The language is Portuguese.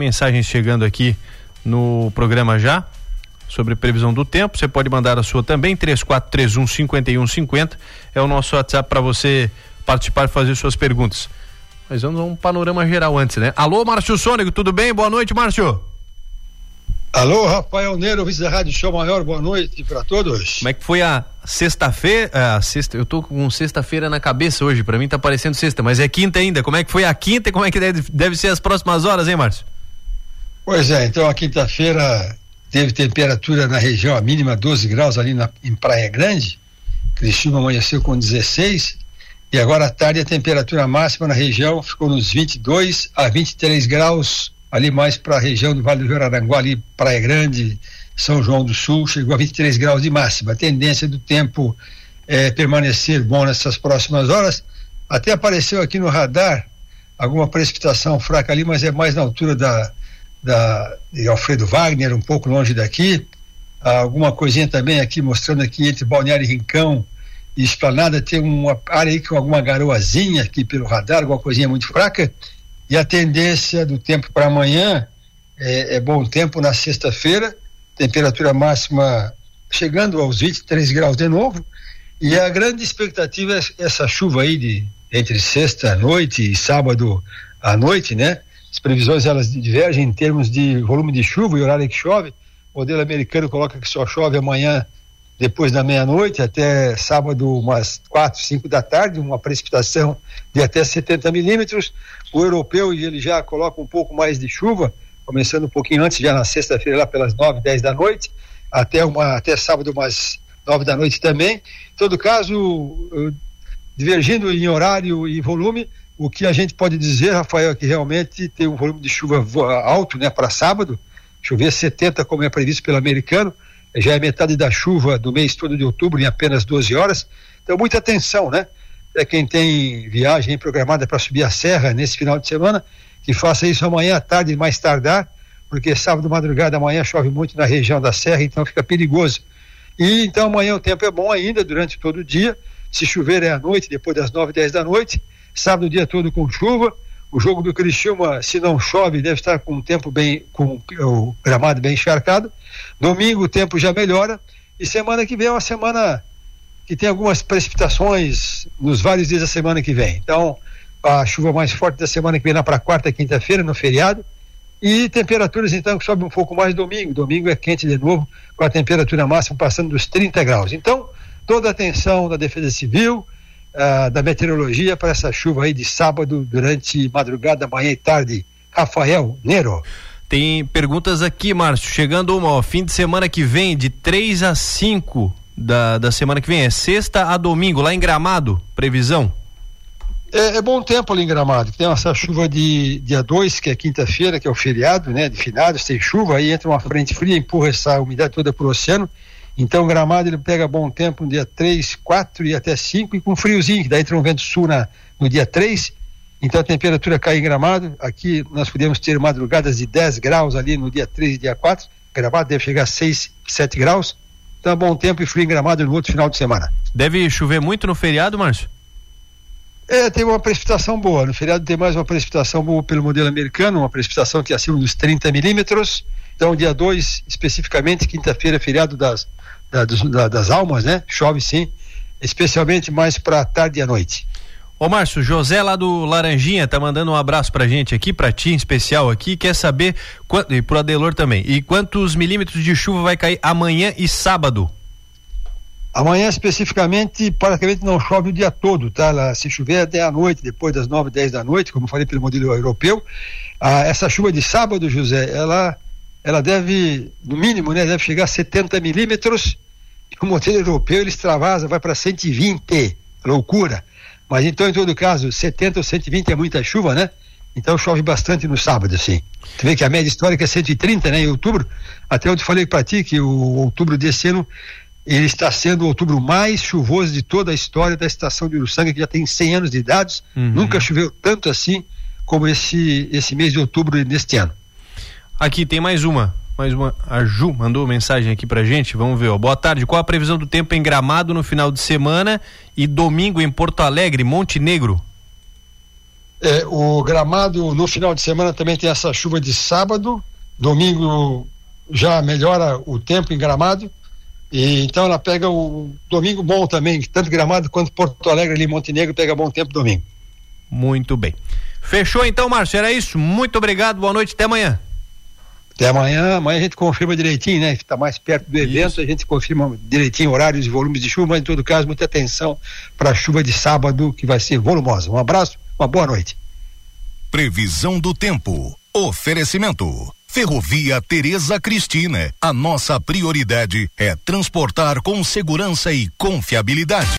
mensagens chegando aqui no programa já sobre previsão do tempo. Você pode mandar a sua também, 3431 5150 é o nosso WhatsApp para você participar e fazer suas perguntas. Mas vamos a um panorama geral antes, né? Alô, Márcio Sônico, tudo bem? Boa noite, Márcio. Alô, Rafael Neiro, vice da Rádio Show Maior, boa noite para todos. Como é que foi a sexta-feira? A sexta, eu tô com sexta-feira na cabeça hoje, para mim tá parecendo sexta, mas é quinta ainda. Como é que foi a quinta e como é que deve, deve ser as próximas horas, hein, Márcio? Pois é, então a quinta-feira teve temperatura na região, a mínima 12 graus ali na, em Praia Grande. Criciúma amanheceu com 16 e agora à tarde a temperatura máxima na região ficou nos 22 a 23 graus ali mais para a região do Vale do Rio Aranguá, ali Praia Grande, São João do Sul, chegou a 23 graus de máxima. A tendência do tempo é permanecer bom nessas próximas horas. Até apareceu aqui no radar alguma precipitação fraca ali, mas é mais na altura da, da de Alfredo Wagner, um pouco longe daqui. alguma coisinha também aqui mostrando aqui entre Balneário e Rincão e Esplanada tem uma área aí com alguma garoazinha aqui pelo radar, alguma coisinha muito fraca. E a tendência do tempo para amanhã é, é, bom tempo na sexta-feira, temperatura máxima chegando aos 23 graus de novo. E a grande expectativa é essa chuva aí de entre sexta à noite e sábado à noite, né? Previsões elas divergem em termos de volume de chuva e horário que chove. O modelo americano coloca que só chove amanhã depois da meia-noite até sábado, umas quatro, cinco da tarde, uma precipitação de até 70 milímetros. O europeu ele já coloca um pouco mais de chuva, começando um pouquinho antes, já na sexta-feira, lá pelas nove, dez da noite, até, uma, até sábado, umas nove da noite também. Em todo caso, divergindo em horário e volume, o que a gente pode dizer, Rafael, é que realmente tem um volume de chuva alto né, para sábado, chover 70, como é previsto pelo americano já é metade da chuva do mês todo de outubro em apenas 12 horas. Então, muita atenção, né? É quem tem viagem programada para subir a serra nesse final de semana, que faça isso amanhã à tarde, mais tardar, porque sábado, madrugada, amanhã chove muito na região da serra, então fica perigoso. E então amanhã o tempo é bom ainda durante todo o dia. Se chover é à noite, depois das 9, 10 da noite. Sábado o dia todo com chuva. O jogo do Criciúma, se não chove, deve estar com o tempo bem, com o gramado bem encharcado. Domingo o tempo já melhora e semana que vem é uma semana que tem algumas precipitações nos vários dias da semana que vem. Então, a chuva mais forte da semana que vem lá para quarta, quinta-feira, no feriado. E temperaturas então que sobem um pouco mais domingo. Domingo é quente de novo, com a temperatura máxima passando dos 30 graus. Então, toda a atenção da Defesa Civil, uh, da meteorologia para essa chuva aí de sábado durante madrugada, manhã e tarde. Rafael Nero. Tem perguntas aqui, Márcio. Chegando uma, ó, fim de semana que vem, de 3 a 5 da, da semana que vem. É sexta a domingo, lá em Gramado, previsão? É, é bom tempo ali em Gramado. Tem essa chuva de dia 2, que é quinta-feira, que é o feriado, né? De finados, tem chuva, aí entra uma frente fria, empurra essa umidade toda para o oceano então, Gramado ele pega bom tempo no dia 3, 4 e até 5 e com friozinho, daí entra um vento sul na, no dia 3. Então a temperatura cai em Gramado. Aqui nós podemos ter madrugadas de 10 graus ali no dia 3 e dia 4. Gramado deve chegar a 6, 7 graus. Então, bom tempo e frio em Gramado no outro final de semana. Deve chover muito no feriado, Márcio? É, tem uma precipitação boa. No feriado tem mais uma precipitação boa pelo modelo americano, uma precipitação que é acima dos 30 milímetros. Então, dia 2, especificamente, quinta-feira, feriado das da, da, das almas, né? Chove sim, especialmente mais para tarde e à noite. Ô Márcio, José lá do Laranjinha tá mandando um abraço pra gente aqui, pra ti em especial aqui, quer saber, quanto, e pro Adelor também, e quantos milímetros de chuva vai cair amanhã e sábado? Amanhã especificamente, praticamente não chove o dia todo, tá? Se chover até a noite, depois das nove, dez da noite, como falei pelo modelo europeu, ah, essa chuva de sábado, José, ela ela deve, no mínimo, né, deve chegar a 70 milímetros. E o modelo europeu ele extravasa, vai para 120, loucura. Mas então, em todo caso, 70 ou 120 é muita chuva, né? Então chove bastante no sábado, assim. Tu vê que a média histórica é 130, né? Em outubro, até onde falei para ti que o outubro desse ano ele está sendo o outubro mais chuvoso de toda a história da estação de Uruçanga, que já tem 100 anos de idade. Uhum. Nunca choveu tanto assim como esse, esse mês de outubro neste ano. Aqui tem mais uma. Mais uma. A Ju mandou mensagem aqui pra gente. Vamos ver. Ó. Boa tarde. Qual a previsão do tempo em Gramado no final de semana e domingo em Porto Alegre, Montenegro? É, o gramado no final de semana também tem essa chuva de sábado, domingo já melhora o tempo em gramado. E então ela pega o domingo bom também, tanto Gramado quanto Porto Alegre ali Montenegro pega bom tempo domingo. Muito bem. Fechou então, Márcio, era isso. Muito obrigado, boa noite, até amanhã. Até amanhã, amanhã a gente confirma direitinho, né? Está mais perto do evento, isso. a gente confirma direitinho horários e volumes de chuva, mas em todo caso, muita atenção para a chuva de sábado, que vai ser volumosa. Um abraço, uma boa noite. Previsão do tempo. Oferecimento. Ferrovia Tereza Cristina. A nossa prioridade é transportar com segurança e confiabilidade.